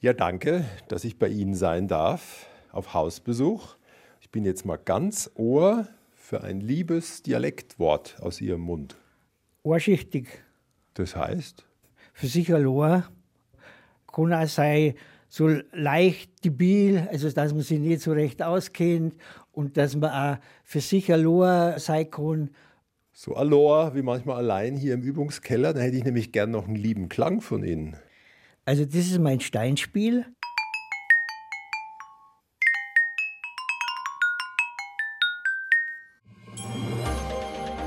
Ja, danke, dass ich bei Ihnen sein darf auf Hausbesuch. Ich bin jetzt mal ganz Ohr für ein liebes Dialektwort aus Ihrem Mund. Ohrschichtig. Das heißt? Für sich allein kann auch sein, so leicht debil, also dass man sich nicht so recht auskennt und dass man auch für sich allein sein kann. So Aloha, wie manchmal allein hier im Übungskeller, da hätte ich nämlich gern noch einen lieben Klang von Ihnen. Also das ist mein Steinspiel.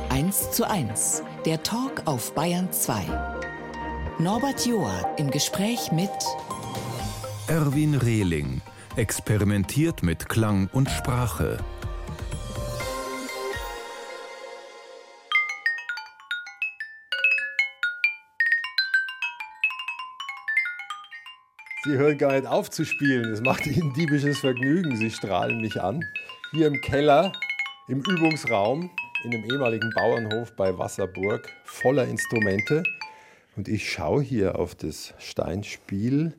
Eins zu eins, der Talk auf Bayern 2. Norbert Joa im Gespräch mit Erwin Rehling experimentiert mit Klang und Sprache. Sie hören gar nicht auf zu spielen. Es macht Ihnen diebisches Vergnügen. Sie strahlen mich an. Hier im Keller, im Übungsraum, in dem ehemaligen Bauernhof bei Wasserburg, voller Instrumente. Und ich schaue hier auf das Steinspiel.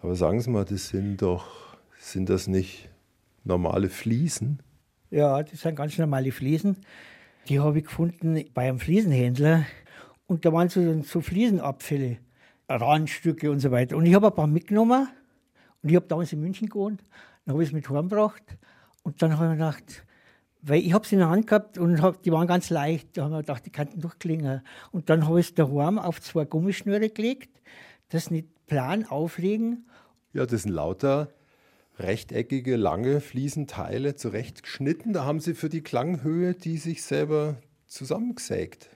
Aber sagen Sie mal, das sind doch, sind das nicht normale Fliesen? Ja, das sind ganz normale Fliesen. Die habe ich gefunden bei einem Fliesenhändler. Und da waren so, so Fliesenabfälle, Randstücke und so weiter. Und ich habe ein paar mitgenommen. Und ich habe damals in München gewohnt. Dann habe ich es mit heimgebracht. Und dann habe ich mir gedacht, weil ich habe sie in der Hand gehabt und hab, die waren ganz leicht. Da haben wir gedacht, die könnten durchklingen. Und dann habe ich es daheim auf zwei Gummischnüre gelegt, das nicht plan auflegen. Ja, das sind lauter rechteckige, lange Fliesenteile zurechtgeschnitten. Da haben Sie für die Klanghöhe die sich selber zusammengesägt.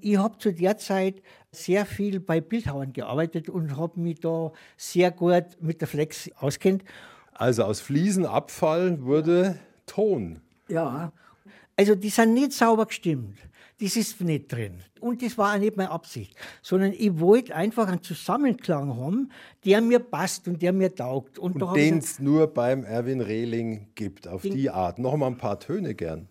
Ich habe zu der Zeit sehr viel bei Bildhauern gearbeitet und habe mich da sehr gut mit der Flex auskennt. Also aus Fliesenabfall wurde Ton. Ja. Also die sind nicht sauber gestimmt. Das ist nicht drin. Und das war auch nicht meine Absicht. Sondern ich wollte einfach einen Zusammenklang haben, der mir passt und der mir taugt. Und, Und den es nur beim Erwin Rehling gibt, auf die Art. Noch mal ein paar Töne gern.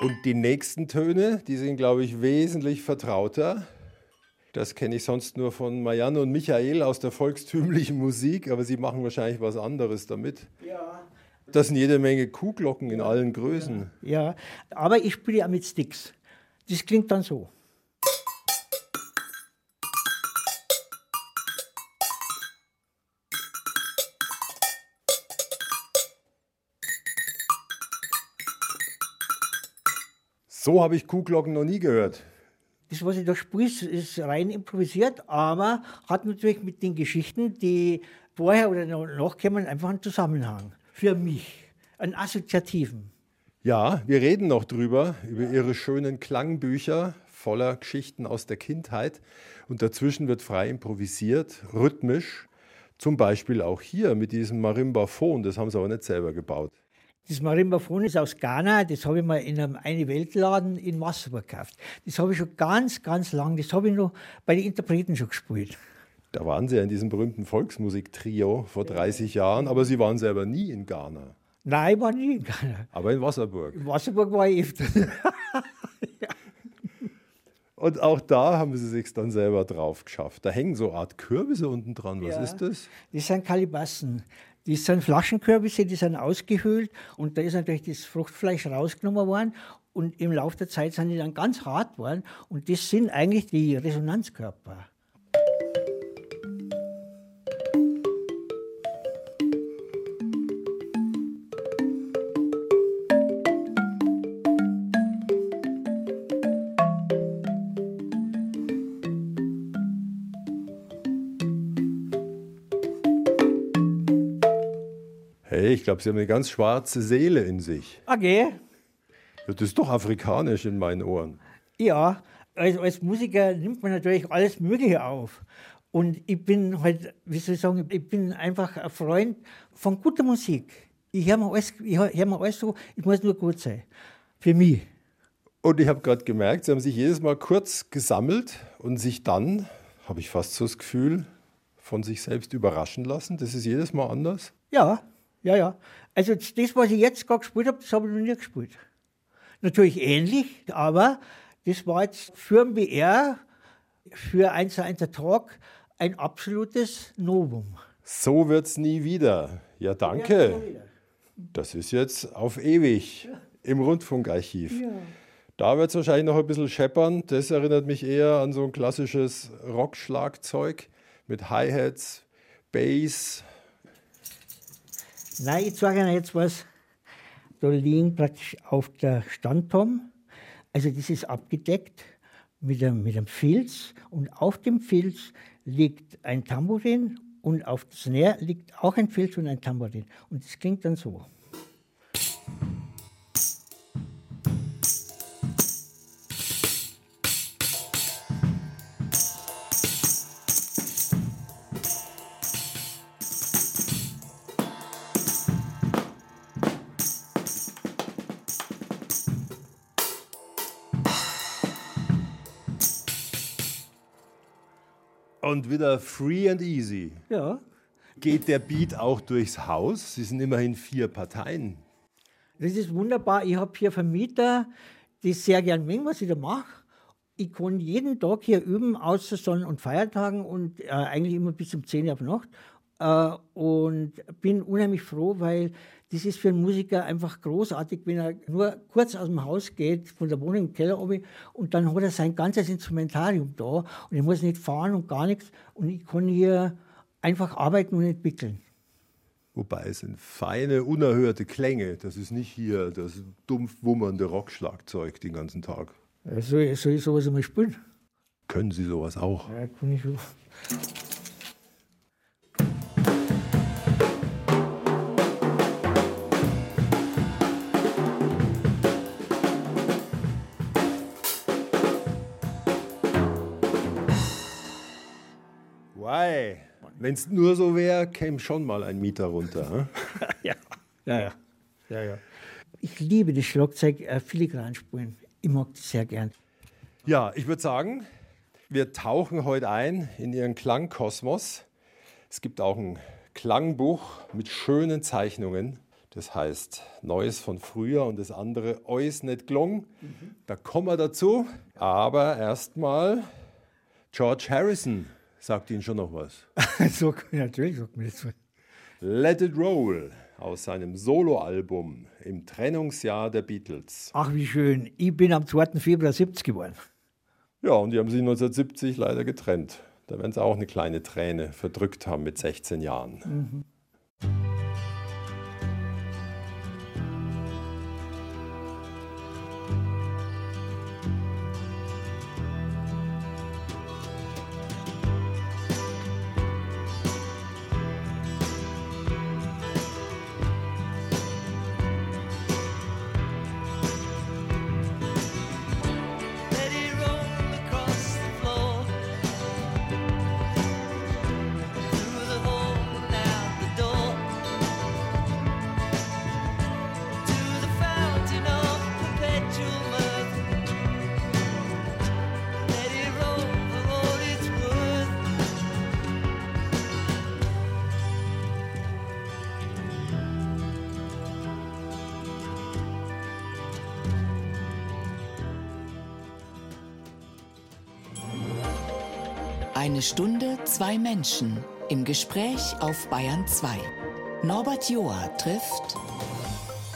Und die nächsten Töne, die sind, glaube ich, wesentlich vertrauter. Das kenne ich sonst nur von Marianne und Michael aus der volkstümlichen Musik, aber sie machen wahrscheinlich was anderes damit. Ja. Das sind jede Menge Kuhglocken in allen Größen. Ja, aber ich spiele auch mit Sticks. Das klingt dann so. So habe ich Kuhglocken noch nie gehört. Das, was ich da spiele, ist- rein improvisiert, aber hat natürlich mit den Geschichten, die vorher oder noch- nachkommen, einfach einen Zusammenhang. Für mich. Einen assoziativen. Ja, wir reden noch drüber, über ihre schönen Klangbücher voller Geschichten aus der Kindheit. Und dazwischen wird frei improvisiert, rhythmisch. Zum Beispiel auch hier mit diesem Marimbaphon, das haben sie aber nicht selber gebaut. Das Marimbaphon ist aus Ghana, das habe ich mal in einem Eine-Welt-Laden in Wasserburg gekauft. Das habe ich schon ganz, ganz lang, das habe ich noch bei den Interpreten schon gespielt. Da waren sie ja in diesem berühmten Volksmusiktrio vor 30 Jahren, aber sie waren selber nie in Ghana, Nein, ich war nie in Ghana. aber in Wasserburg. In Wasserburg war ich öfter. Und auch da haben sie sich dann selber drauf geschafft. Da hängen so eine Art Kürbisse unten dran. Was Ja. ist das? Das sind Kalibassen. Das sind Flaschenkürbisse, die sind ausgehöhlt und da ist natürlich das Fruchtfleisch rausgenommen worden und im Laufe der Zeit sind die dann ganz hart geworden und das sind eigentlich die Resonanzkörper. Glaube, sie haben eine ganz schwarze Seele in sich. Okay, Ja, das ist doch afrikanisch in meinen Ohren. ja, also als Musiker nimmt man natürlich alles Mögliche auf. Und ich bin halt, wie soll ich sagen, ich bin einfach ein Freund von guter Musik. Ich höre mir, alles- ich hör hör mir alles so, ich muss nur gut sein. Für mich. Und ich habe gerade gemerkt, sie haben sich jedes Mal kurz gesammelt und sich dann, habe ich fast so das Gefühl, von sich selbst überraschen lassen. Das ist jedes Mal anders. Ja, ja, ja. Also das, was ich jetzt gerade gespielt habe, das habe ich noch nie gespielt. natürlich ähnlich, aber das war jetzt für den BR, für 1 zu 1 Talk, ein absolutes Novum. So wird es nie wieder. Ja, danke. Das ist jetzt auf ewig im Rundfunkarchiv. Ja. Da wird es wahrscheinlich noch ein bisschen scheppern. Das erinnert mich eher an so ein klassisches Rockschlagzeug mit Hi-Hats, Bass. Nein, ich sage Ihnen jetzt was. Da liegen praktisch auf der Standtom, also das ist abgedeckt mit einem, mit einem Filz und auf dem Filz liegt ein Tambourin und auf das Snare liegt auch ein Filz und ein Tambourin. Und das klingt dann so. Und wieder free and easy. Ja, Geht der Beat auch durchs Haus? Sie sind immerhin vier Parteien. das ist wunderbar. Ich habe hier Vermieter, die sehr gern mögen, was ich da mache. Ich kann jeden Tag hier üben, außer Sonn- und Feiertagen und äh, eigentlich immer bis um 10 Uhr auf Nacht. Äh, und bin unheimlich froh, weil das ist für einen Musiker einfach großartig, wenn er nur kurz aus dem Haus geht, von der Wohnung im Keller runter, und dann hat er sein ganzes Instrumentarium da und ich muss nicht fahren und gar nichts und ich kann hier einfach arbeiten und entwickeln. Wobei es sind feine, unerhörte Klänge. Das ist nicht hier das dumpf wummernde Rockschlagzeug den ganzen Tag. Ja, Soll, soll ich sowas einmal spielen? Können Sie sowas auch? Ja, kann ich schon. Wenn es nur so wäre, käme schon mal ein Mieter runter. Ja, ja, ja. ja, ja. Ich liebe das Schlagzeug äh, filigran spielen. Ich mag das sehr gern. Ja, ich würde sagen, wir tauchen heute ein in Ihren Klangkosmos. Es gibt auch ein Klangbuch mit schönen Zeichnungen. Das heißt Neues von früher und das andere Eus nicht gelungen. Da kommen wir dazu. Aber erstmal George Harrison sagt Ihnen schon noch was. so, natürlich sagt mir das was. Let It Roll aus seinem Soloalbum im Trennungsjahr der Beatles. Ach, wie schön. Ich bin am 2. Februar 70 geworden. Ja, und die haben sich 1970 leider getrennt. Da werden sie auch eine kleine Träne verdrückt haben mit 16 Jahren. Let Eine Stunde, zwei Menschen im Gespräch auf Bayern 2. Norbert Joa trifft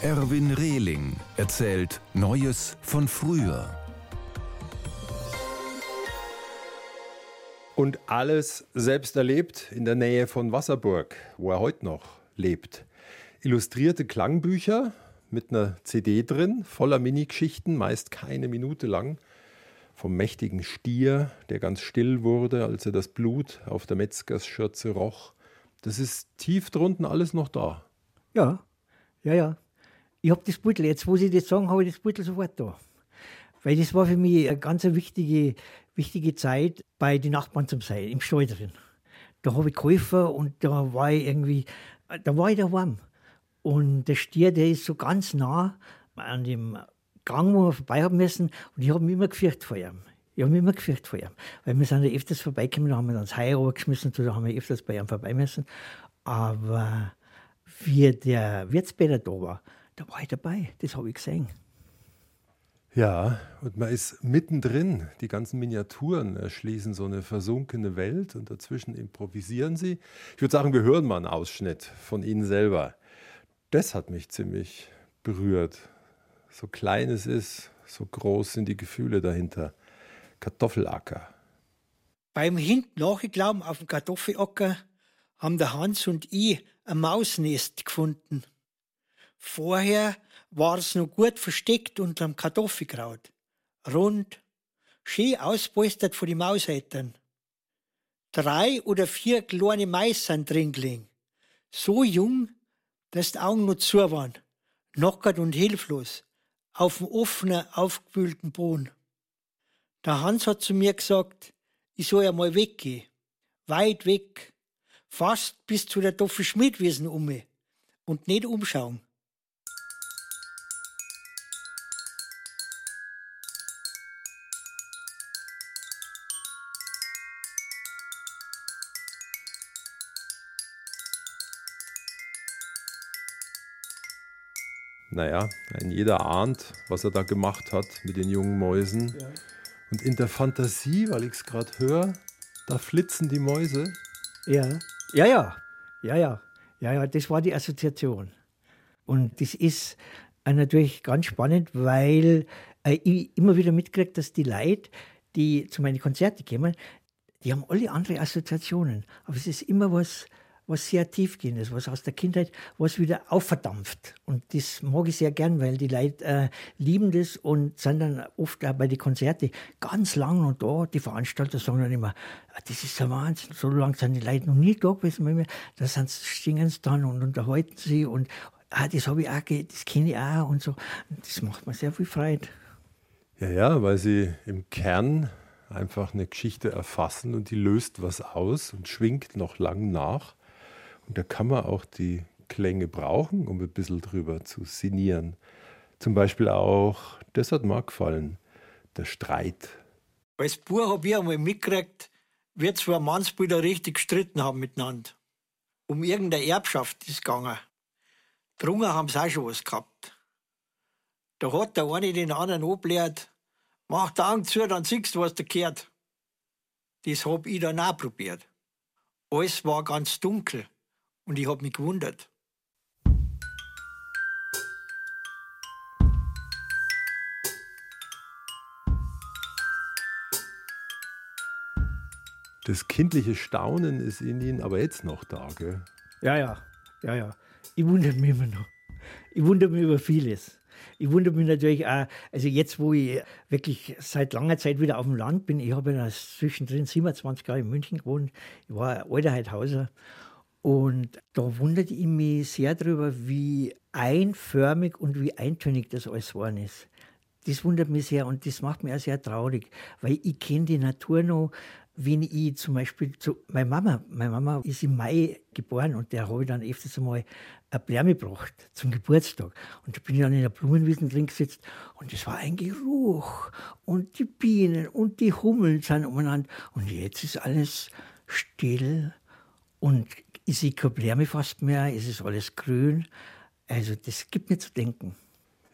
Erwin Rehling erzählt Neues von früher. Und alles selbst erlebt in der Nähe von Wasserburg, wo er heute noch lebt. Illustrierte Klangbücher mit einer CD drin, voller Minigeschichten, meist keine Minute lang. Vom mächtigen Stier, der ganz still wurde, als er das Blut auf der Metzgersschürze roch. Das ist tief drunten alles noch da. Ja, ja, ja. Ich habe das Beutel, jetzt wo Sie das sagen, habe ich das Beutel sofort da. Weil das war für mich eine ganz wichtige, wichtige Zeit, bei den Nachbarn zum sein, im Stall drin. Da habe ich geholfen und da war ich irgendwie, da war ich daheim. Und der Stier, der ist so ganz nah an dem Gang, wo wir vorbei haben müssen. Und ich habe mich immer gefürchtet vor ihm. Ich habe mich immer gefürchtet vor ihm. Weil wir sind ja öfters vorbeigekommen, da haben wir dann das Heu runtergeschmissen, da haben wir öfters bei ihm vorbei müssen. Aber wie der Wirtsbäder da war, da war ich dabei. Das habe ich gesehen. Ja, und man ist mittendrin. Die ganzen Miniaturen erschließen so eine versunkene Welt und dazwischen improvisieren sie. Ich würde sagen, wir hören mal einen Ausschnitt von Ihnen selber. Das hat mich ziemlich berührt. So klein es ist, so groß sind die Gefühle dahinter. Kartoffelacker. Beim hinten nachgeglauben auf dem Kartoffelacker haben der Hans und ich ein Mausnest gefunden. Vorher war es noch gut versteckt unterm Kartoffelkraut. Rund, schön auspolstert von die Maushätern. Drei oder vier kleine Mais sind drin gelegen. So jung, dass die Augen noch zu waren. Knockert und hilflos. Auf dem offenen, aufgewühlten Boden. Der Hans hat zu mir gesagt, ich soll ja mal weggehen. Weit weg. Fast bis zu der Toffe Schmidwiesen um mich. Und nicht umschauen. Naja, ein jeder ahnt, was er da gemacht hat mit den jungen Mäusen. Und in der Fantasie, weil ich es gerade höre, da flitzen die Mäuse. Ja, ja, ja, ja, ja, ja, ja, das war die Assoziation. Und das ist äh, natürlich ganz spannend, weil äh, ich immer wieder mitkriege, dass die Leute, die zu meinen Konzerten kommen, die haben alle andere Assoziationen. Aber es ist immer was, was sehr tiefgehendes, was aus der Kindheit, was wieder aufverdampft. Und das mag ich sehr gern, weil die Leute äh, lieben das und sind dann oft auch bei den Konzerten ganz lang und da. Die Veranstalter sagen dann immer, "Ah, das ist der Wahnsinn, so lange sind die Leute noch nie da gewesen. bei mir." Da singen sie dann und unterhalten sie und ah, das habe ich auch, das kenne ich auch und so. Das macht mir sehr viel Freude. Ja, ja, weil sie im Kern einfach eine Geschichte erfassen und die löst was aus und schwingt noch lang nach. Und da kann man auch die Klänge brauchen, um ein bisschen drüber zu sinnieren. Zum Beispiel auch, das hat mir gefallen, der Streit. Als Bub habe ich einmal mitgekriegt, wie zwei Mannsbrüder richtig gestritten haben miteinander. Um irgendeine Erbschaft ist es gegangen. Drungen haben sie auch schon was gehabt. Da hat der eine den anderen angelehrt, mach die Augen zu, dann siehst du, was da gehört. Das hab ich dann auch probiert. Alles war ganz dunkel und ich hab mich gewundert. Das kindliche Staunen ist in ihnen aber jetzt noch da, gell? Ja, ja, ja, ja. Ich wundere mich immer noch. Ich wundere mich über vieles. Ich wundere mich natürlich auch, also jetzt, wo ich wirklich seit langer Zeit wieder auf dem Land bin, ich habe ja zwischendrin 27 Jahre in München gewohnt, ich war ein alter Heidhauser und da wunderte ich mich sehr darüber, wie einförmig und wie eintönig das alles geworden ist. Das wundert mich sehr und das macht mich auch sehr traurig, weil ich kenne die Natur noch, wenn ich zum Beispiel zu meine Mama, meine Mama ist im Mai geboren und der habe ich dann öfters einmal eine Blume gebracht zum Geburtstag. Und da bin ich dann in der Blumenwiesen drin gesetzt und es war ein Geruch und die Bienen und die Hummeln sind umeinander. Und jetzt ist alles still und ich keine Blume fast mehr, es ist alles grün. Also das gibt mir zu denken.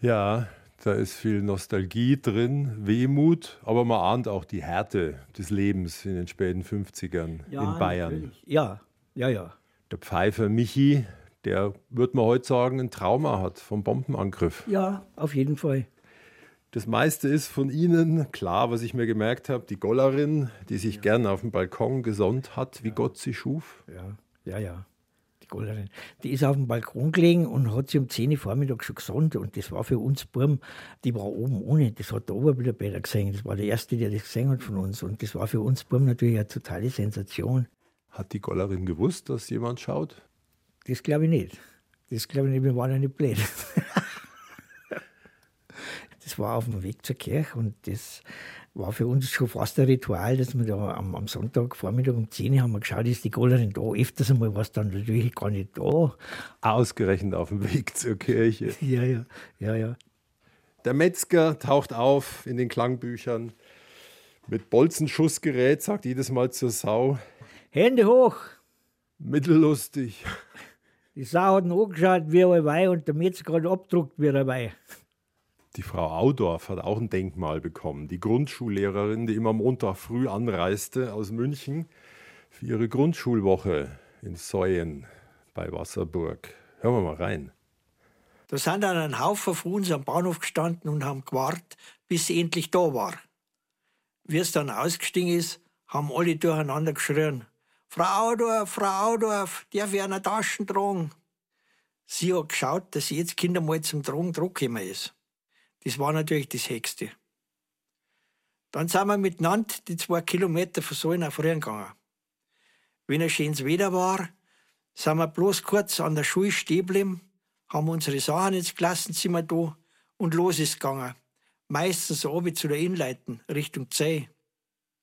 Ja, da ist viel Nostalgie drin, Wehmut, aber man ahnt auch die Härte des Lebens in den späten 50ern in Bayern. natürlich. Ja, ja, ja. Der Pfeifer Michi, der, würde man heute sagen, ein Trauma hat vom Bombenangriff. Ja, auf jeden Fall. Das meiste ist von Ihnen, klar, was ich mir gemerkt habe, die Gollerin, die sich gern auf dem Balkon gesonnt hat, wie Gott sie schuf. Ja, ja, ja. Die Golderin. Die ist auf dem Balkon gelegen und hat sie um 10 Uhr Vormittag schon gesund. Und das war für uns Burm, die war oben ohne. Das hat der Oberbilderbeter gesehen. Das war der Erste, der das gesehen hat von uns. Und das war für uns Burm natürlich eine totale Sensation. Hat die Gollerin gewusst, dass jemand schaut? Das glaube ich nicht. Das glaube ich nicht, wir waren ja nicht blöd. Das war auf dem Weg zur Kirche und das war für uns schon fast ein Ritual, dass wir da am, am Sonntag Vormittag um 10 Uhr haben wir geschaut, ist die Gollerin da. Öfters einmal war es dann natürlich gar nicht da. Ausgerechnet auf dem Weg zur Kirche. Ja, ja, ja, ja. Der Metzger taucht auf in den Klangbüchern mit Bolzenschussgerät, sagt jedes Mal zur Sau. Hände hoch! Mittellustig. Die Sau hat ihn angeschaut wie ein Weih und der Metzger hat abgedruckt wie ein Weih. Die Frau Audorf hat auch ein Denkmal bekommen. Die Grundschullehrerin, die immer Montag früh anreiste aus München für ihre Grundschulwoche in Säuen bei Wasserburg. Hören wir mal rein. Da sind dann ein Haufen von uns am Bahnhof gestanden und haben gewartet, bis sie endlich da war. Wie es dann ausgestiegen ist, haben alle durcheinander geschrien. Frau Audorf, Frau Audorf, darf ich eine Taschen tragen? Sie hat geschaut, dass sie jetzt Kinder mal zum Tragen zurückgekommen ist. Das war natürlich das Höchste. Dann sind wir miteinander die zwei Kilometer von Sollen auf Rhein gegangen. Wenn ein schönes Wetter war, sind wir bloß kurz an der Schule stehen geblieben, haben unsere Sachen ins Klassenzimmer da und los ist gegangen. Meistens so oben zu der Innleiten, Richtung Zeh.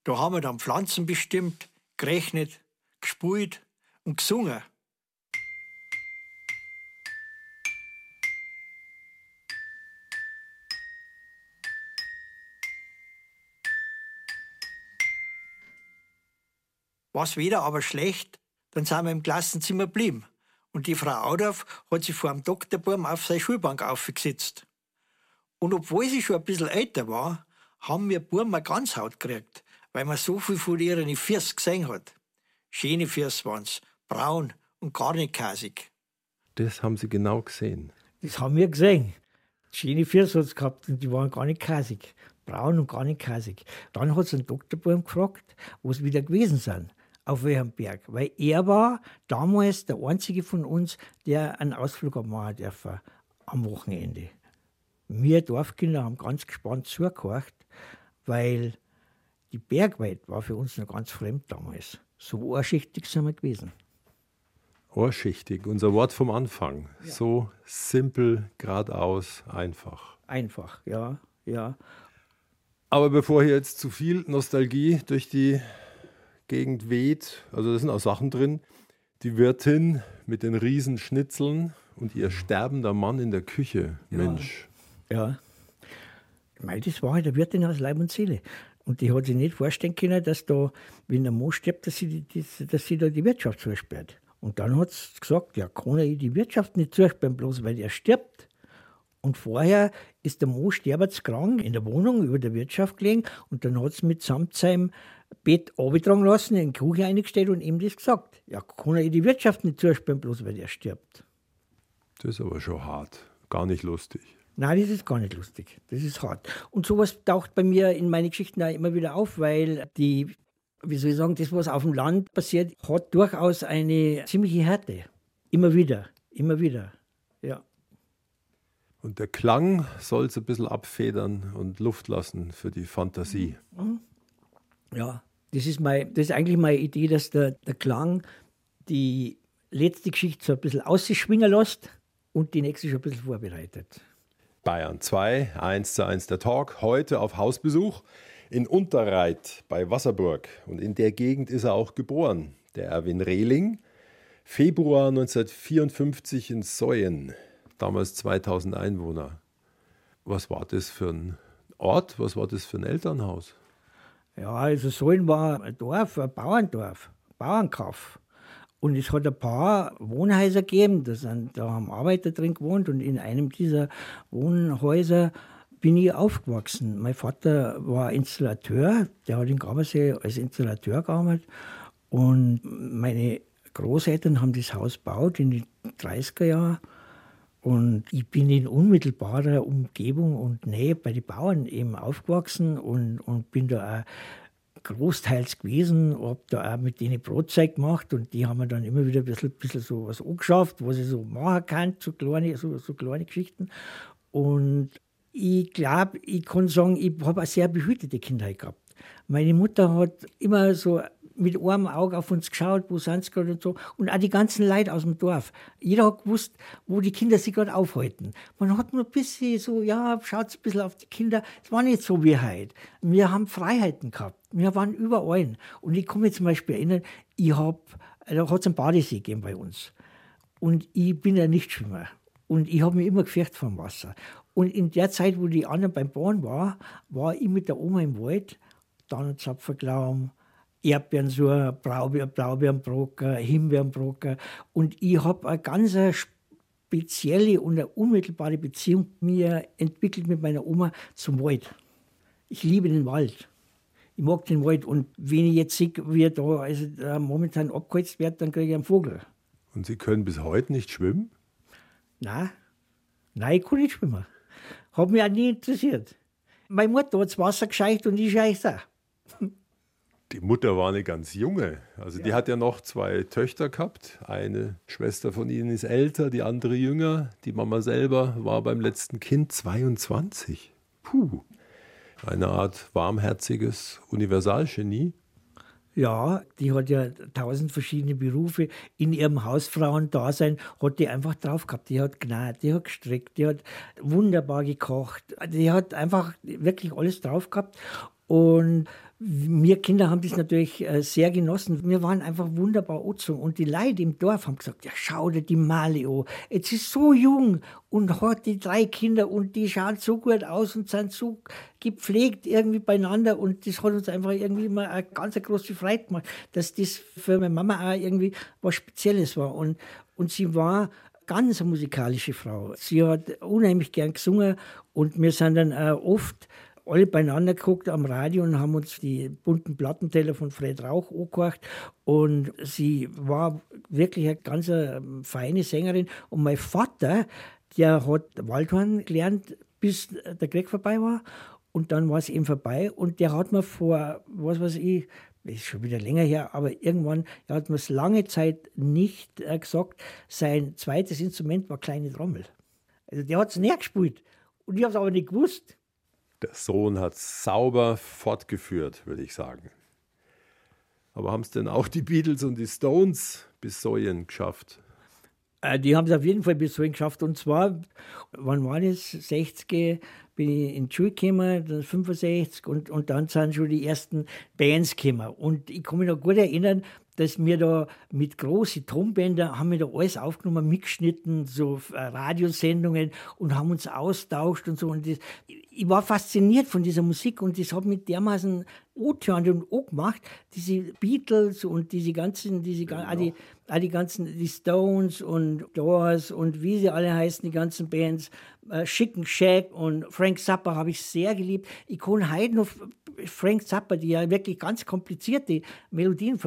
Da haben wir dann Pflanzen bestimmt, gerechnet, gespult und gesungen. Was wieder aber schlecht, dann sind wir im Klassenzimmer geblieben. Und die Frau Audorf hat sich vor dem Doktorbaum auf seine Schulbank aufgesetzt. Und obwohl sie schon ein bisschen älter war, haben wir Buben eine Ganzhaut gekriegt, weil man so viel von ihren Füßen gesehen hat. Schöne Füße waren's, braun und gar nicht kasig. Das haben Sie genau gesehen. Das haben wir gesehen. Schöne Füße hat gehabt und die waren gar nicht kasig. Braun und gar nicht kasig. Dann hat es einen Doktorbaum gefragt, wo sie wieder gewesen sind. Auf welchem Berg. Weil er war damals der einzige von uns, der einen Ausflug hat machen dürfen am Wochenende. Wir Dorfkinder haben ganz gespannt zugehört, weil die Bergwelt war für uns noch ganz fremd damals. So anschichtig sind wir gewesen. Ohrschichtig, unser Wort vom Anfang. So simpel, geradeaus, einfach. Einfach, ja, ja. Aber bevor hier jetzt zu viel Nostalgie durch die Gegend weht, also da sind auch Sachen drin. Die Wirtin mit den Riesenschnitzeln und ihr sterbender Mann in der Küche. Mensch. Ja. Ich meine, das war halt der Wirtin aus Leib und Seele. Und die hat sich nicht vorstellen können, dass da, wenn der Mann stirbt, dass sie, die, dass sie da die Wirtschaft zusperrt. Und dann hat sie gesagt, ja, kann er die Wirtschaft nicht zusperren, bloß weil er stirbt. Und vorher ist der Mann sterbenskrank in der Wohnung über der Wirtschaft gelegen und dann hat sie mitsamt seinem Bett abgetragen lassen, in die Küche eingestellt und ihm das gesagt. Ja, kann er die Wirtschaft nicht zusperren, bloß weil er stirbt. Das ist aber schon hart. Gar nicht lustig. Nein, das ist gar nicht lustig. Das ist hart. Und sowas taucht bei mir in meinen Geschichten auch immer wieder auf, weil die, wie soll ich sagen, das, was auf dem Land passiert, hat durchaus eine ziemliche Härte. Immer wieder, immer wieder. Ja. Und der Klang soll es ein bisschen abfedern und Luft lassen für die Fantasie. Ja, das ist, mein, das ist eigentlich meine Idee, dass der, der Klang die letzte Geschichte so ein bisschen ausschwingen lässt und die nächste schon ein bisschen vorbereitet. Bayern 2, 1 zu 1 der Talk. Heute auf Hausbesuch in Unterreit bei Wasserburg. Und in der Gegend ist er auch geboren. Der Erwin Rehling. Februar 1954 in Säuen. Damals 2000 Einwohner. Was war das für ein Ort? Was war das für ein Elternhaus? Ja, also Sollen war ein Dorf, ein Bauerndorf, Bauernkauf. Und es hat ein paar Wohnhäuser gegeben, sind, da haben Arbeiter drin gewohnt und in einem dieser Wohnhäuser bin ich aufgewachsen. Mein Vater war Installateur, der hat in Gabelsee als Installateur gearbeitet und meine Großeltern haben das Haus gebaut in den 30er Jahren. Und ich bin in unmittelbarer Umgebung und Nähe bei den Bauern eben aufgewachsen und, und bin da auch großteils gewesen, habe da auch mit denen Brotzeit gemacht und die haben mir dann immer wieder ein bisschen, bisschen so was angeschafft, was ich so machen kann, so kleine, so, so kleine Geschichten. Und ich glaube, ich kann sagen, ich habe eine sehr behütete Kindheit gehabt. Meine Mutter hat immer so mit einem Auge auf uns geschaut, wo sind sie gerade und so. Und auch die ganzen Leute aus dem Dorf. Jeder hat gewusst, wo die Kinder sich gerade aufhalten. Man hat nur ein bisschen so, ja, schaut ein bisschen auf die Kinder. Es war nicht so wie heute. Wir haben Freiheiten gehabt. Wir waren überall. Und ich kann mich zum Beispiel erinnern, ich habe, da hat es einen Badesee gegeben bei uns. Und ich bin ja Nichtschwimmer. Und ich habe mich immer gefürchtet vom Wasser. Und in der Zeit, wo die anderen beim Bauen waren, war ich mit der Oma im Wald, Tannenzapferklaum, Erdbeerensuhr, Blaubeer, Blaubeerenbrocker, Himbeerenbrocker. Und ich habe eine ganz spezielle und eine unmittelbare Beziehung mir entwickelt mit meiner Oma zum Wald. Ich liebe den Wald. Ich mag den Wald. Und wenn ich jetzt sehe, wie er da also da momentan abgeholzt wird, dann kriege ich einen Vogel. Und Sie können bis heute nicht schwimmen? Nein, nein, ich kann nicht schwimmen. Hat mich auch nie interessiert. Meine Mutter hat das Wasser gescheicht und ich scheiß auch. Die Mutter war eine ganz junge. Also die hat ja noch zwei Töchter gehabt. Eine Schwester von ihnen ist älter, die andere jünger. Die Mama selber war beim letzten Kind 22. Puh. Eine Art warmherziges Universalgenie. Ja, die hat ja tausend verschiedene Berufe. In ihrem Hausfrauendasein hat die einfach drauf gehabt. Die hat genäht, die hat gestrickt, die hat wunderbar gekocht. Die hat einfach wirklich alles drauf gehabt. Und wir Kinder haben das natürlich äh, sehr genossen. Wir waren einfach wunderbar angezogen. Und die Leute im Dorf haben gesagt, ja, schau dir die Mali an. Jetzt ist so jung und hat die drei Kinder und die schauen so gut aus und sind so gepflegt irgendwie beieinander. Und das hat uns einfach irgendwie immer eine ganz große Freude gemacht, dass das für meine Mama auch irgendwie was Spezielles war. Und, und sie war ganz musikalische Frau. Sie hat unheimlich gern gesungen und wir sind dann äh, oft alle beieinander geguckt am Radio und haben uns die bunten Plattenteller von Fred Rauch angehört. Und sie war wirklich eine ganz äh, feine Sängerin. Und mein Vater, der hat Waldhorn gelernt, bis der Krieg vorbei war. Und dann war es eben vorbei. Und der hat mir vor, was weiß ich, ist schon wieder länger her, aber irgendwann, er hat mir es lange Zeit nicht äh, gesagt, sein zweites Instrument war kleine Trommel. Also der hat es näher gespielt. Und ich habe es aber nicht gewusst. Der Sohn hat sauber fortgeführt, würde ich sagen. Aber haben es denn auch die Beatles und die Stones bis Sojen geschafft? Äh, Die haben es auf jeden Fall bis dahin geschafft. Und zwar, wann war das? 60 bin ich in die Schule gekommen, dann 65 und, und dann sind schon die ersten Bands gekommen. Und ich kann mich noch gut erinnern, dass wir da mit großen Tonbändern haben wir da alles aufgenommen, mitgeschnitten, so äh, Radiosendungen und haben uns austauscht und so. Und das, ich war fasziniert von dieser Musik und das hat mich dermaßen angehört und angemacht, diese Beatles und diese ganzen, diese, ga- all die, all die ganzen, die Stones und Doors und wie sie alle heißen, die ganzen Bands, äh, Chicken Shack und Frank Zappa habe ich sehr geliebt. Heute noch Frank Zappa, die ja wirklich ganz komplizierte Melodien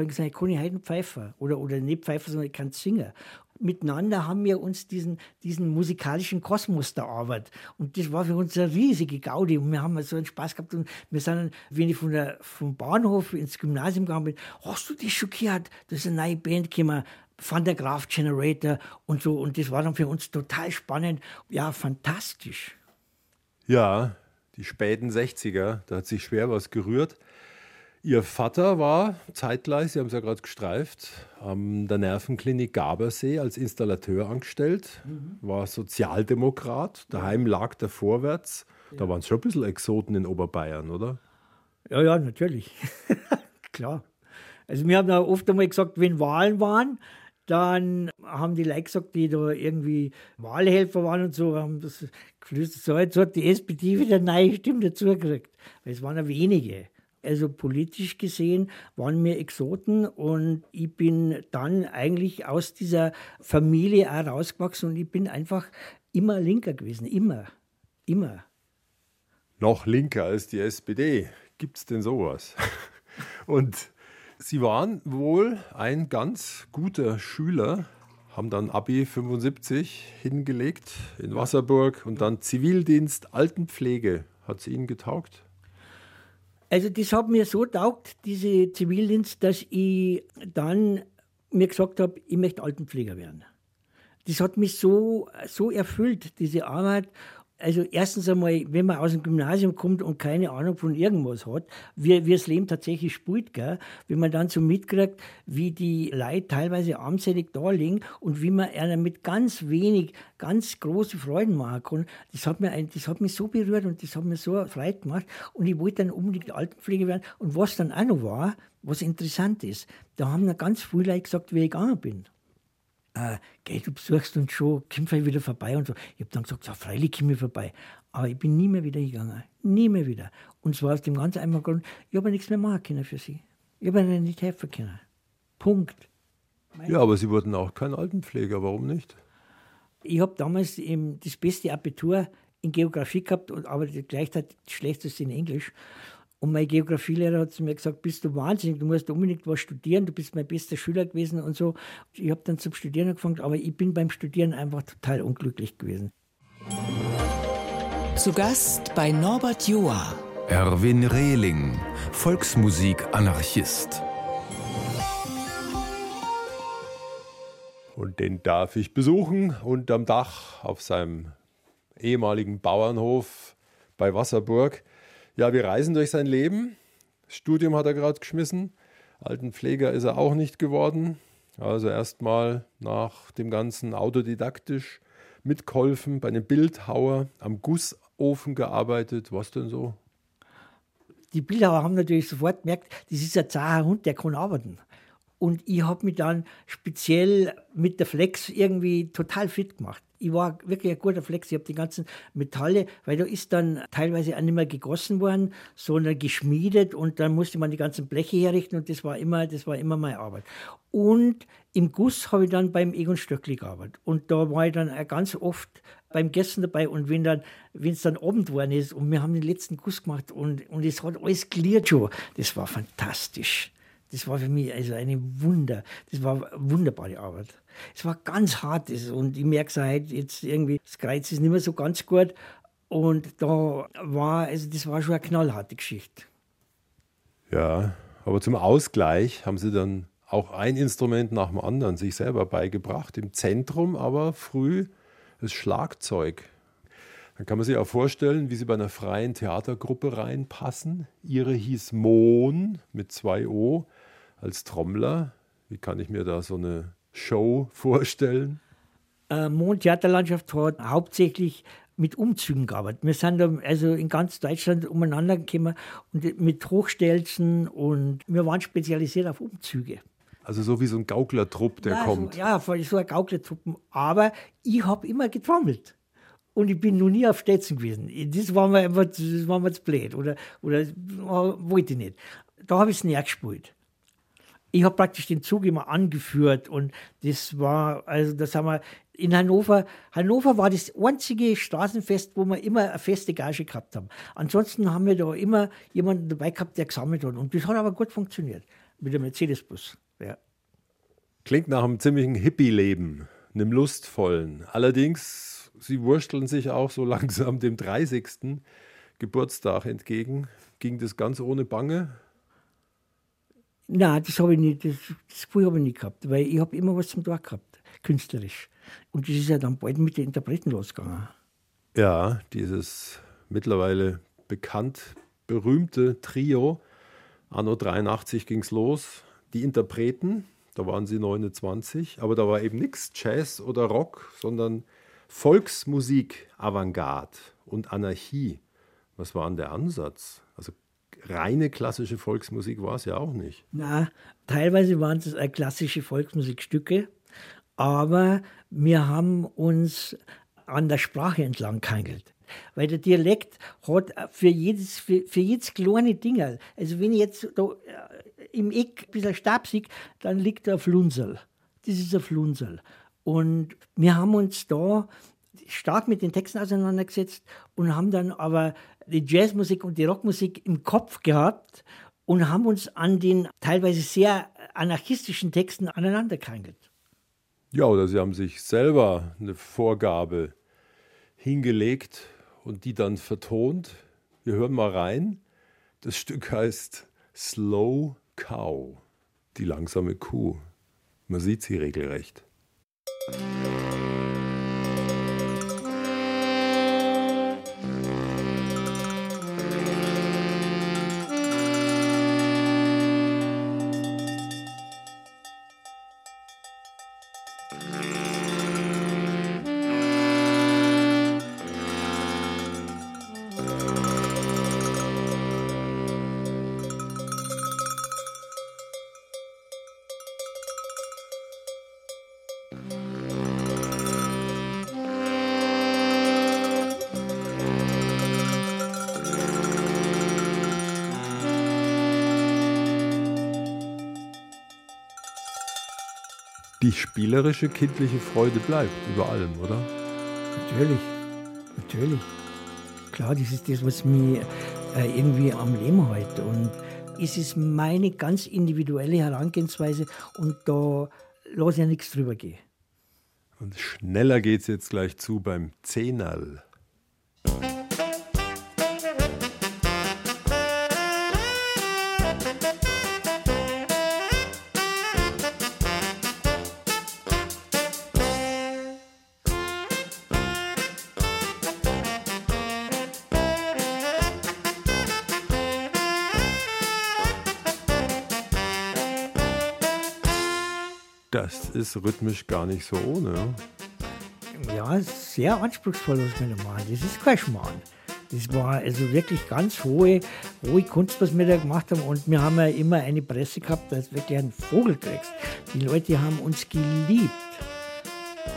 ich heute noch pfeifen. Oder, oder nicht pfeifen, sondern ich kann singen. Miteinander haben wir uns diesen, diesen musikalischen Kosmos da arbeitet. Und das war für uns eine riesige Gaudi. Und wir haben so einen Spaß gehabt. Und wir sind, wenn ich von der, vom Bahnhof ins Gymnasium gegangen bin, hast du dich schockiert? Das ist eine neue Band gekommen. Van der Graaf Generator und so. Und das war dann für uns total spannend. Ja, fantastisch. Ja, die späten 60er, da hat sich schwer was gerührt. Ihr Vater war zeitgleich, Sie haben es ja gerade gestreift, an der Nervenklinik Gabersee als Installateur angestellt, war Sozialdemokrat, daheim lag der Vorwärts. Da waren es schon ein bisschen Exoten in Oberbayern, oder? Ja, ja, natürlich. Klar. Also wir haben da oft einmal gesagt, wenn Wahlen waren, dann haben die Leute gesagt, die da irgendwie Wahlhelfer waren und so, haben das geflüstert, so, jetzt hat die SPD wieder neue Stimme dazu gekriegt. Weil es waren ja wenige. Also politisch gesehen waren wir Exoten und ich bin dann eigentlich aus dieser Familie auch rausgewachsen und ich bin einfach immer linker gewesen, immer, immer. Noch linker als die SPD. Gibt es denn sowas? Und Sie waren wohl ein ganz guter Schüler, haben dann Abi 75 hingelegt in Wasserburg und dann Zivildienst, Altenpflege. Hat es Ihnen getaugt? Also das hat mir so taugt, diese Zivildienst, dass ich dann mir gesagt habe, ich möchte Altenpfleger werden. Das hat mich so, so erfüllt, diese Arbeit. Also erstens einmal, wenn man aus dem Gymnasium kommt und keine Ahnung von irgendwas hat, wie, wie das Leben tatsächlich spielt, gell? wenn man dann so mitkriegt, wie die Leute teilweise armselig da liegen und wie man einer mit ganz wenig ganz große Freuden machen kann, das hat, mir das hat mich so berührt und das hat mir so Freude gemacht und ich wollte dann unbedingt Altenpflege werden. Und was dann auch noch war, was interessant ist, da haben dann ganz viele Leute gesagt, wie ich gegangen bin äh, gell, du besuchst uns schon, komm vielleicht wieder vorbei und so. Ich habe dann gesagt, ja, freilich komme ich vorbei. Aber ich bin nie mehr wieder gegangen. Nie mehr wieder. Und zwar aus dem ganz einfachen Grund, ich habe nichts mehr machen können für sie. Ich habe ihnen nicht helfen können. Punkt. Ja, aber Sie wurden auch kein Altenpfleger. Warum nicht? Ich habe damals eben das beste Abitur in Geografie gehabt, und aber gleichzeitig das schlechteste in Englisch. Und mein Geografielehrer hat zu mir gesagt, bist du wahnsinnig, du musst unbedingt was studieren, du bist mein bester Schüler gewesen und so. Ich habe dann zum Studieren angefangen, aber ich bin beim Studieren einfach total unglücklich gewesen. Zu Gast bei Norbert Joa. Erwin Rehling, Volksmusik-Anarchist. Und den darf ich besuchen unterm Dach auf seinem ehemaligen Bauernhof bei Wasserburg. Ja, wir reisen durch sein Leben. Studium hat er gerade geschmissen. Altenpfleger ist er auch nicht geworden. Also erstmal nach dem Ganzen autodidaktisch mitgeholfen, bei einem Bildhauer am Gussofen gearbeitet. Was denn so? die Bildhauer haben natürlich sofort gemerkt, das ist ein zaher Hund, der kann arbeiten. Und ich habe mich dann speziell mit der Flex irgendwie total fit gemacht. Ich war wirklich ein guter Flex. Ich habe die ganzen Metalle, weil da ist dann teilweise auch nicht mehr gegossen worden, sondern geschmiedet und dann musste man die ganzen Bleche herrichten und das war immer, das war immer meine Arbeit. Und im Guss habe ich dann beim Egon Stöckli gearbeitet. Und da war ich dann ganz oft beim Gessen dabei und wenn dann, wenn es dann Abend geworden ist und wir haben den letzten Guss gemacht und, und es hat alles gliert schon, das war fantastisch. Das war für mich also eine Wunder, das war wunderbare Arbeit. Es war ganz hart das, und ich merke es halt jetzt irgendwie, das Kreuz ist nicht mehr so ganz gut und da war, also das war schon eine knallharte Geschichte. Ja, aber zum Ausgleich haben sie dann auch ein Instrument nach dem anderen sich selber beigebracht. Im Zentrum aber früh das Schlagzeug. Dann kann man sich auch vorstellen, wie sie bei einer freien Theatergruppe reinpassen. Ihre hieß Mohn mit zwei O als Trommler. Wie kann ich mir da so eine Show vorstellen? äh, Mondtheaterlandschaft hat hauptsächlich mit Umzügen gearbeitet. Wir sind also in ganz Deutschland umeinander gekommen und mit Hochstelzen und wir waren spezialisiert auf Umzüge. Also so wie so ein Gauklertrupp, der ja, kommt. So, ja, voll so ein Gauklertruppen. Aber ich habe immer getrommelt. Und ich bin noch nie auf Stelzen gewesen. Das war mir einfach das war mir zu blöd. Oder, oder äh, wollte ich nicht. Da habe ich es näher gespielt ich habe praktisch den Zug immer angeführt und das war, also das haben wir in Hannover, Hannover war das einzige Straßenfest, wo wir immer eine feste Gage gehabt haben. Ansonsten haben wir da immer jemanden dabei gehabt, der gesammelt hat und das hat aber gut funktioniert mit dem Mercedes-Bus. Ja. Klingt nach einem ziemlichen Hippie-Leben, einem lustvollen. Allerdings, sie wursteln sich auch so langsam dem 30. Geburtstag entgegen. Ging das ganz ohne Bange? Nein, das habe ich nicht, das, das Gefühl habe ich nicht gehabt, weil ich habe immer was zum Tag gehabt, künstlerisch. Und das ist ja dann bald mit den Interpreten losgegangen. Ja, dieses mittlerweile bekannt berühmte Trio. Anno 83 ging es los. Die Interpreten, da waren sie 29, aber da war eben nichts Jazz oder Rock, sondern Volksmusik, Avantgarde und Anarchie. Was war denn der Ansatz? Reine klassische Volksmusik war es ja auch nicht. Na, teilweise waren es klassische Volksmusikstücke, aber wir haben uns an der Sprache entlang gehangelt. Weil der Dialekt hat für jedes, für, für jedes kleine Ding, also wenn ich jetzt da äh, im Eck ein bisschen stabsig, dann liegt da ein Flunsel. Das ist ein Flunsel. Und wir haben uns da stark mit den Texten auseinandergesetzt und haben dann aber die Jazzmusik und die Rockmusik im Kopf gehabt und haben uns an den teilweise sehr anarchistischen Texten aneinandergekrangelt. Ja, oder sie haben sich selber eine Vorgabe hingelegt und die dann vertont. Wir hören mal rein. Das Stück heißt Slow Cow, die langsame Kuh. Man sieht sie regelrecht. Die spielerische kindliche Freude bleibt über allem, oder? Natürlich, natürlich. Klar, das ist das, was mich äh, irgendwie am Leben hält. Und es ist meine ganz individuelle Herangehensweise und da lasse ich ja nichts drüber gehen. Und schneller geht's jetzt gleich zu beim Zehnerl. Ist rhythmisch gar nicht so ohne. ja? Sehr anspruchsvoll, was wir da machen. Das ist kein Schmarrn. Das war also wirklich ganz hohe, hohe Kunst, was wir da gemacht haben. Und wir haben ja immer eine Presse gehabt, dass du wirklich einen Vogel kriegst. Die Leute haben uns geliebt.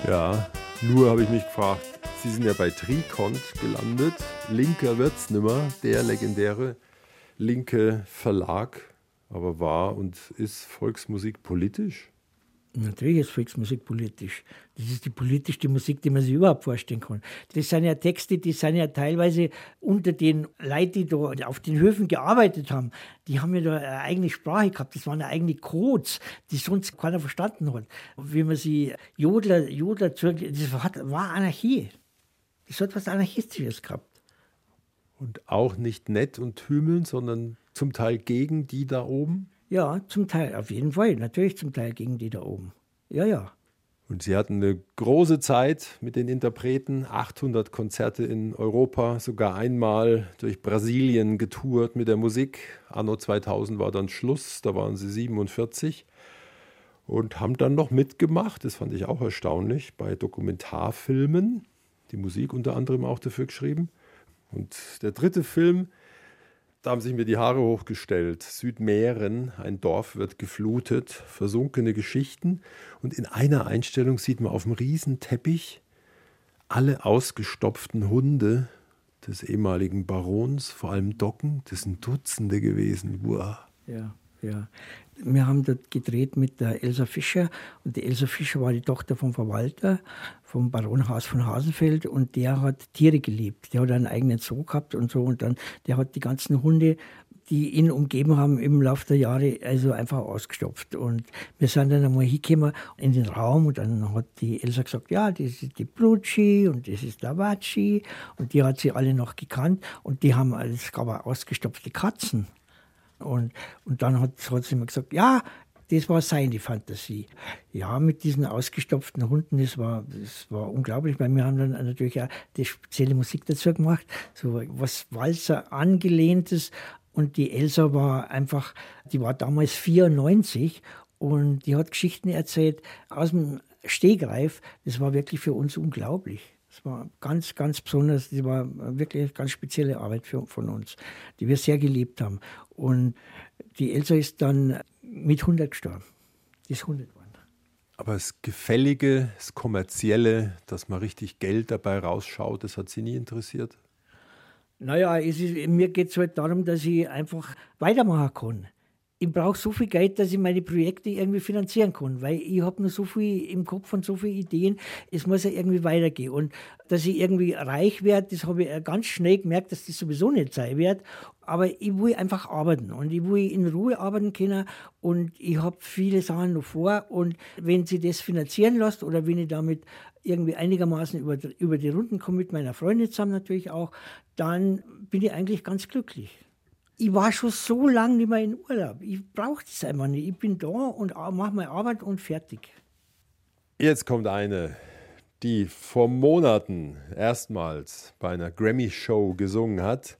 Ja, nur habe ich mich gefragt, Sie sind ja bei Trikont gelandet. Linker wird's nimmer, der legendäre linke Verlag. Aber war und ist Volksmusik politisch? Natürlich ist Volksmusik politisch. Das ist die politischste Musik, die man sich überhaupt vorstellen kann. Das sind ja Texte, die sind ja teilweise unter den Leuten, die da auf den Höfen gearbeitet haben, die haben ja da eine eigene Sprache gehabt. Das waren ja eigene Codes, die sonst keiner verstanden hat. Wie man sie Jodler, Jodler das war Anarchie. Das hat was Anarchistisches gehabt. Und auch nicht nett und hümmeln, sondern zum Teil gegen die da oben? Ja, zum Teil, auf jeden Fall. Natürlich zum Teil gegen die da oben. Ja, ja. Und Sie hatten eine große Zeit mit den Interpreten, 800 Konzerte in Europa, sogar einmal durch Brasilien getourt mit der Musik. Anno 2000 war dann Schluss, da waren Sie 47 und haben dann noch mitgemacht, das fand ich auch erstaunlich, bei Dokumentarfilmen, die Musik unter anderem auch dafür geschrieben. Und der dritte Film, da haben sich mir die Haare hochgestellt. Südmähren, ein Dorf wird geflutet, versunkene Geschichten. Und in einer Einstellung sieht man auf dem Riesenteppich alle ausgestopften Hunde des ehemaligen Barons, vor allem Docken. Das sind Dutzende gewesen. Wow. Ja, ja. Wir haben dort gedreht mit der Elsa Fischer und die Elsa Fischer war die Tochter vom Verwalter, vom Baron Haas von Hasenfeld und der hat Tiere geliebt. Der hat einen eigenen Zoo gehabt und so und dann, der hat die ganzen Hunde, die ihn umgeben haben, im Laufe der Jahre also einfach ausgestopft. Und wir sind dann einmal hingekommen in den Raum und dann hat die Elsa gesagt, ja, das ist die Brucci und das ist der Vaci und die hat sie alle noch gekannt und die haben, es gab ausgestopfte Katzen. Und, und dann hat, hat sie mir gesagt, ja, das war seine Fantasie. Ja, mit diesen ausgestopften Hunden, das war, das war unglaublich, weil wir haben dann natürlich auch die spezielle Musik dazu gemacht, so was Walzer angelehntes. Und die Elsa war einfach, die war damals 94 und die hat Geschichten erzählt aus dem Stegreif. Das war wirklich für uns unglaublich. Das war ganz, ganz besonders, das war wirklich eine ganz spezielle Arbeit für, von uns, die wir sehr geliebt haben. Und die Elsa ist dann mit 100 gestorben. Die ist 100 geworden. Aber das Gefällige, das Kommerzielle, dass man richtig Geld dabei rausschaut, das hat Sie nie interessiert? Naja, es ist, mir geht es halt darum, dass ich einfach weitermachen kann. Ich brauche so viel Geld, dass ich meine Projekte irgendwie finanzieren kann, weil ich habe nur so viel im Kopf und so viele Ideen, es muss ja irgendwie weitergehen. Und dass ich irgendwie reich werde, das habe ich ganz schnell gemerkt, dass das sowieso nicht sein wird. Aber ich will einfach arbeiten und ich will in Ruhe arbeiten können und ich habe viele Sachen noch vor. Und wenn sie das finanzieren lässt oder wenn ich damit irgendwie einigermaßen über, über die Runden komme mit meiner Freundin zusammen natürlich auch, dann bin ich eigentlich ganz glücklich. Ich war schon so lange nicht mehr in Urlaub. Ich brauche das einfach nicht. Ich bin da und mache meine Arbeit und fertig. Jetzt kommt eine, die vor Monaten erstmals bei einer Grammy-Show gesungen hat.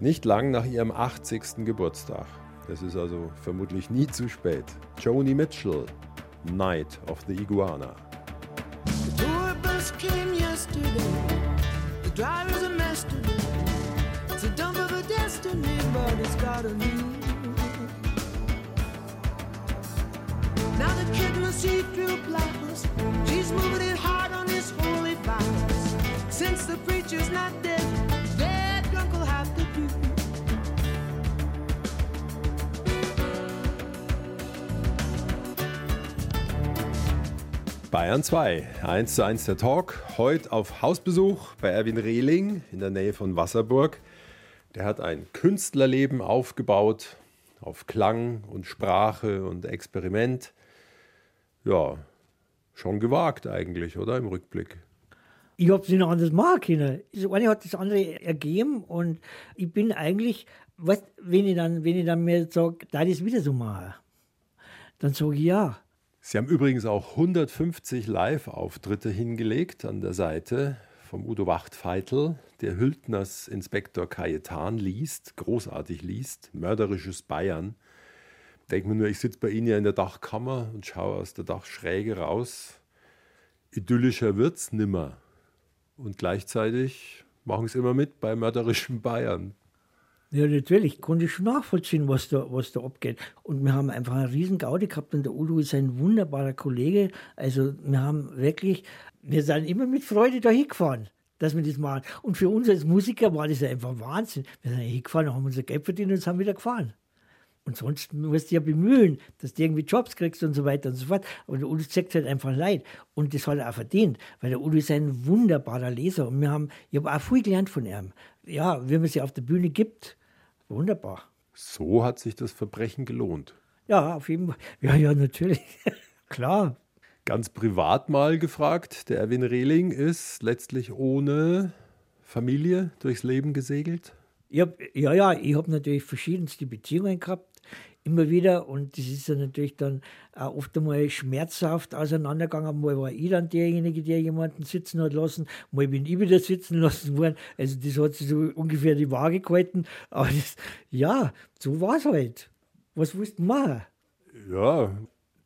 Nicht lang nach ihrem 80. Geburtstag. Das ist also vermutlich nie zu spät. Joni Mitchell, Night of the Iguana. Got a lead. Now the kid will see through blouse. She's moving it hard on this holy vows. Since the preacher's not dead, dead drunk will have to do. Bayern 2, 1 zu 1 der Talk. Heute auf Hausbesuch bei Erwin Rehling in der Nähe von Wasserburg. Der hat ein Künstlerleben aufgebaut auf Klang und Sprache und Experiment. Ja, schon gewagt eigentlich, oder im Rückblick? Ich habe es nicht anders machen können. Das eine hat das andere ergeben und ich bin eigentlich, weißt, wenn ich dann, wenn ich dann mir sage, da ist wieder so machen, dann sage ich ja. Sie haben übrigens auch 150 Live-Auftritte hingelegt an der Seite vom Udo Wachtfeitel, der Hültners Inspektor Cajetan liest, großartig liest, mörderisches Bayern. Denkt mir nur, ich sitze bei Ihnen ja in der Dachkammer und schaue aus der Dachschräge raus. Idyllischer wird's nimmer. Und gleichzeitig machen Sie immer mit bei mörderischem Bayern. Ja, natürlich, konnte ich schon nachvollziehen, was da, was da abgeht. Und wir haben einfach einen riesen Gaudi gehabt und der Udo ist ein wunderbarer Kollege. Also wir haben wirklich, wir sind immer mit Freude da hingefahren, dass wir das machen. Und für uns als Musiker war das ja einfach Wahnsinn. Wir sind hingefahren, haben unser Geld verdient und sind wieder gefahren. Und sonst musst du ja bemühen, dass du irgendwie Jobs kriegst und so weiter und so fort. Aber der Udo zeigt halt einfach leid. Und das hat er auch verdient, weil der Udo ist ein wunderbarer Leser. Und wir haben, ich habe auch viel gelernt von ihm. Ja, wie man sie auf der Bühne gibt, wunderbar. So hat sich das Verbrechen gelohnt. Ja, auf jeden Fall. Ja, ja, natürlich. Klar. Ganz privat mal gefragt, der Erwin Rehling ist letztlich ohne Familie durchs Leben gesegelt. Hab, ja, ja, ich habe natürlich verschiedenste Beziehungen gehabt, immer wieder. Und das ist ja natürlich dann auch oft einmal schmerzhaft auseinandergegangen. Mal war ich dann derjenige, der jemanden sitzen hat lassen, mal bin ich wieder sitzen lassen worden. Also das hat sich so ungefähr die Waage gehalten. Aber das, ja, so war es halt. Was willst du machen? Ja,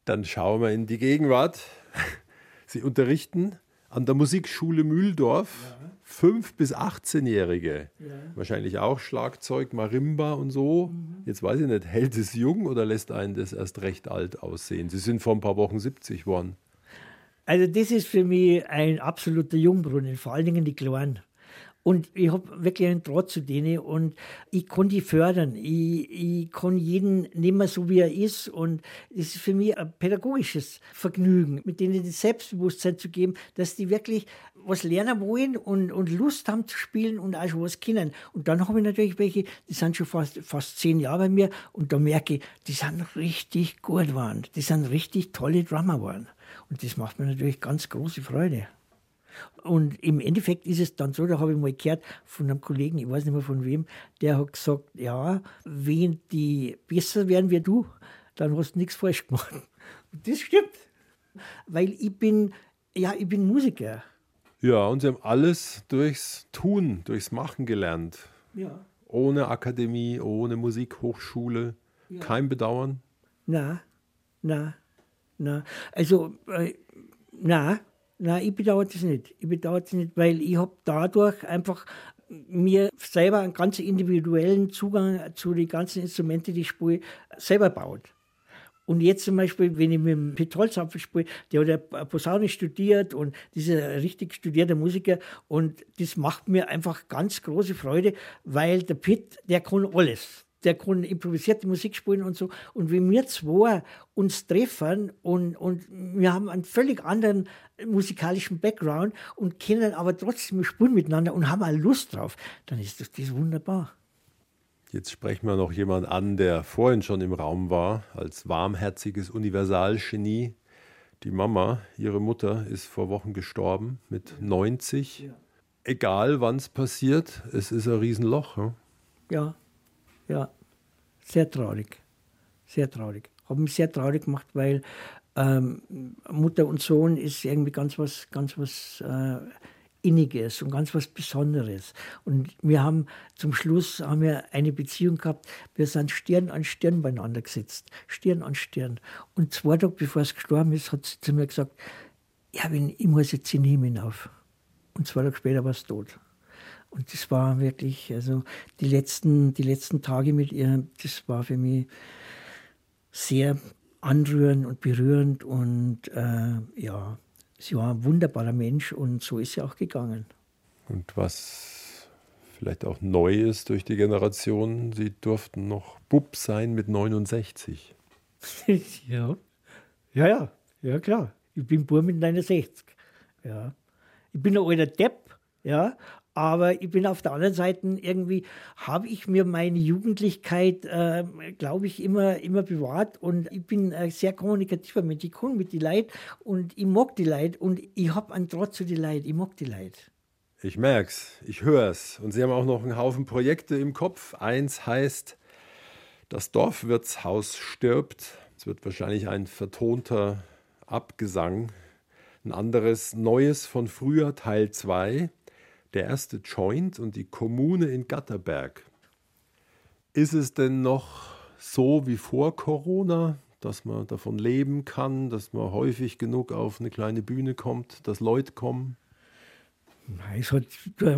dann schauen wir in die Gegenwart. Sie unterrichten an der Musikschule Mühldorf fünf bis 18-Jährige. Wahrscheinlich auch Schlagzeug, Marimba und so. Jetzt weiß ich nicht, hält es jung oder lässt einen das erst recht alt aussehen? Sie sind vor ein paar Wochen 70 worden. Also das ist für mich ein absoluter Jungbrunnen, vor allen Dingen die Kleinen. Und ich habe wirklich einen Draht zu denen und ich kann die fördern. Ich, ich kann jeden nehmen, so wie er ist. Und es ist für mich ein pädagogisches Vergnügen, mit denen das Selbstbewusstsein zu geben, dass die wirklich was lernen wollen und, und Lust haben zu spielen und auch schon was kennen. Und dann habe ich natürlich welche, die sind schon fast, fast zehn Jahre bei mir und da merke ich, die sind richtig gut geworden. Die sind richtig tolle Drummer geworden. Und das macht mir natürlich ganz große Freude. Und im Endeffekt ist es dann so, da habe ich mal gehört von einem Kollegen, ich weiß nicht mehr von wem, der hat gesagt, ja, wenn die besser werden wie du, dann hast du nichts falsch gemacht. Und das stimmt. Weil ich bin, ja, ich bin Musiker. Ja, und Sie haben alles durchs Tun, durchs Machen gelernt. Ja. Ohne Akademie, ohne Musikhochschule. Kein Bedauern. Na, na, na. Also, äh, na, na, ich bedauere das nicht. Ich bedauere das nicht, weil ich habe dadurch einfach mir selber einen ganz individuellen Zugang zu den ganzen Instrumenten, die ich spiele, selber baut. Und jetzt zum Beispiel, wenn ich mit dem Pitt Holzapfel spiele, der hat ja Posaune studiert und dieser richtig studierter Musiker und das macht mir einfach ganz große Freude, weil der Pitt, der kann alles. Der kann improvisierte Musik spielen und so. Und wenn wir zwei uns treffen und, und wir haben einen völlig anderen musikalischen Background und können aber trotzdem spielen miteinander und haben auch Lust drauf, dann ist das, das wunderbar. Jetzt sprechen wir noch jemand an, der vorhin schon im Raum war, als warmherziges Universalgenie. Die Mama, ihre Mutter, ist vor Wochen gestorben mit 90. Egal wann es passiert, es ist ein Riesenloch. Ja? Ja, ja, sehr traurig. Sehr traurig. Hat mich sehr traurig gemacht, weil ähm, Mutter und Sohn ist irgendwie ganz was, ganz was äh, Inniges und ganz was Besonderes. Und wir haben zum Schluss haben wir eine Beziehung gehabt. Wir sind Stirn an Stirn beieinander gesetzt. Stirn an Stirn. Und zwei Tage bevor es gestorben ist, hat sie zu mir gesagt, ja, wenn, ich muss jetzt in den Himmel hinauf. Und zwei Tage später war es tot. Und das war wirklich, also die letzten, die letzten Tage mit ihr, das war für mich sehr anrührend und berührend. Und äh, ja, sie war ein wunderbarer Mensch und so ist sie auch gegangen. Und was vielleicht auch neu ist durch die Generation, sie durften noch Bub sein mit 69. ja. Ja, ja, ja, klar. Ich bin Bub mit 69. Ja. Ich bin ein alter Depp, ja, aber ich bin auf der anderen Seite irgendwie, habe ich mir meine Jugendlichkeit, äh, glaube ich, immer, immer bewahrt und ich bin ein sehr kommunikativer Mensch. Ich kann mit die Leid und ich mag die Leid und ich habe einen Draht zu die Leid. Ich mag die Leid. Ich merk's, ich hör's. Und Sie haben auch noch einen Haufen Projekte im Kopf. Eins heißt, das Dorfwirtshaus stirbt. Es wird wahrscheinlich ein vertonter Abgesang. Ein anderes Neues von früher, Teil 2 der erste Joint und die Kommune in Gatterberg. Ist es denn noch so wie vor Corona, dass man davon leben kann, dass man häufig genug auf eine kleine Bühne kommt, dass Leute kommen? Nein, es hat,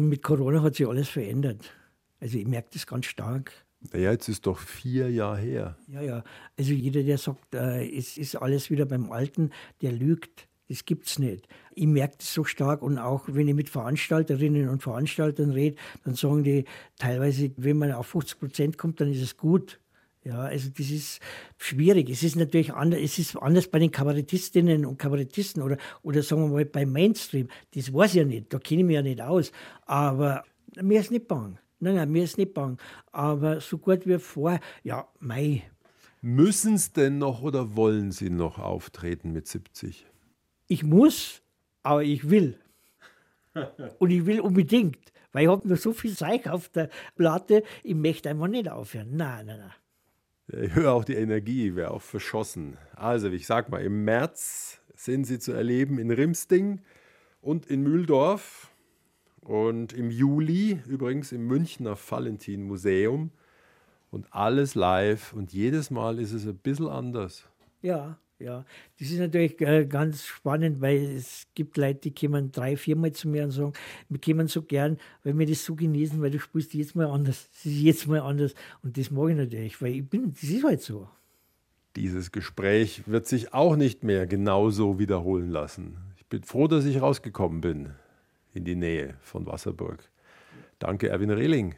mit Corona hat sich alles verändert. Also ich merke das ganz stark. Naja, jetzt ist doch vier Jahre her. Ja, ja. Also jeder, der sagt, äh, es ist alles wieder beim Alten, der lügt. Das gibt's nicht. Ich merke das so stark und auch wenn ich mit Veranstalterinnen und Veranstaltern rede, dann sagen die teilweise, wenn man auf 50 Prozent kommt, dann ist es gut. Ja, also das ist schwierig. Es ist natürlich anders, es ist anders bei den Kabarettistinnen und Kabarettisten oder, oder sagen wir mal beim Mainstream. Das weiß ich ja nicht, da kenne ich mich ja nicht aus. Aber mir ist nicht bang. Nein, nein, mir ist nicht bang. Aber so gut wie vor, ja, mei. Müssen Sie denn noch oder wollen Sie noch auftreten mit 70? Ich muss, aber ich will. Und ich will unbedingt, weil ich habe nur so viel Zeug auf der Platte, ich möchte einfach nicht aufhören. Nein, nein, nein. Ich höre auch die Energie, wäre auch verschossen. Also, ich sag mal, im März sind sie zu erleben in Rimsting und in Mühldorf. Und im Juli übrigens im Münchner Valentin Museum. Und alles live. Und jedes Mal ist es ein bisschen anders. Ja, ja, das ist natürlich äh, ganz spannend, weil es gibt Leute, die kommen drei, viermal zu mir und sagen, wir kommen so gern, weil wir das so genießen, weil du spielst jetzt mal anders, es ist jetzt mal anders und das mag ich natürlich, weil ich bin, das ist halt so. Dieses Gespräch wird sich auch nicht mehr genauso wiederholen lassen. Ich bin froh, dass ich rausgekommen bin in die Nähe von Wasserburg. Danke, Erwin Rehling.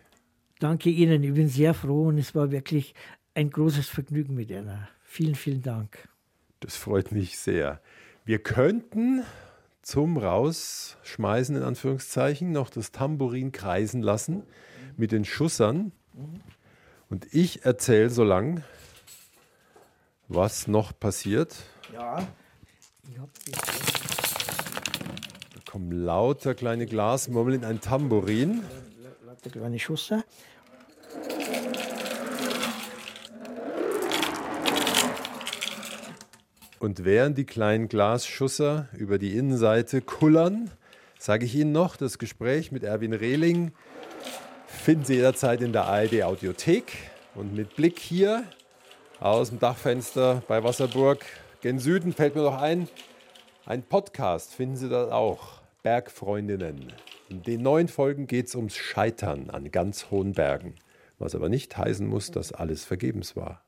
Danke Ihnen, ich bin sehr froh und es war wirklich ein großes Vergnügen mit Ihnen. Vielen, vielen Dank. Das freut mich sehr. Wir könnten zum Rausschmeißen in Anführungszeichen noch das Tambourin kreisen lassen mit den Schussern. Und ich erzähle so lang, was noch passiert. Ja, ich hab Da kommen lauter kleine Glasmurmeln in ein Tambourin. Lauter kleine Schusser. Und während die kleinen Glasschusser über die Innenseite kullern, sage ich Ihnen noch, das Gespräch mit Erwin Rehling finden Sie jederzeit in der ARD Audiothek. Und mit Blick hier aus dem Dachfenster bei Wasserburg gen Süden fällt mir noch ein, ein Podcast finden Sie dort auch, Bergfreundinnen. In den neuen Folgen geht es ums Scheitern an ganz hohen Bergen, was aber nicht heißen muss, dass alles vergebens war.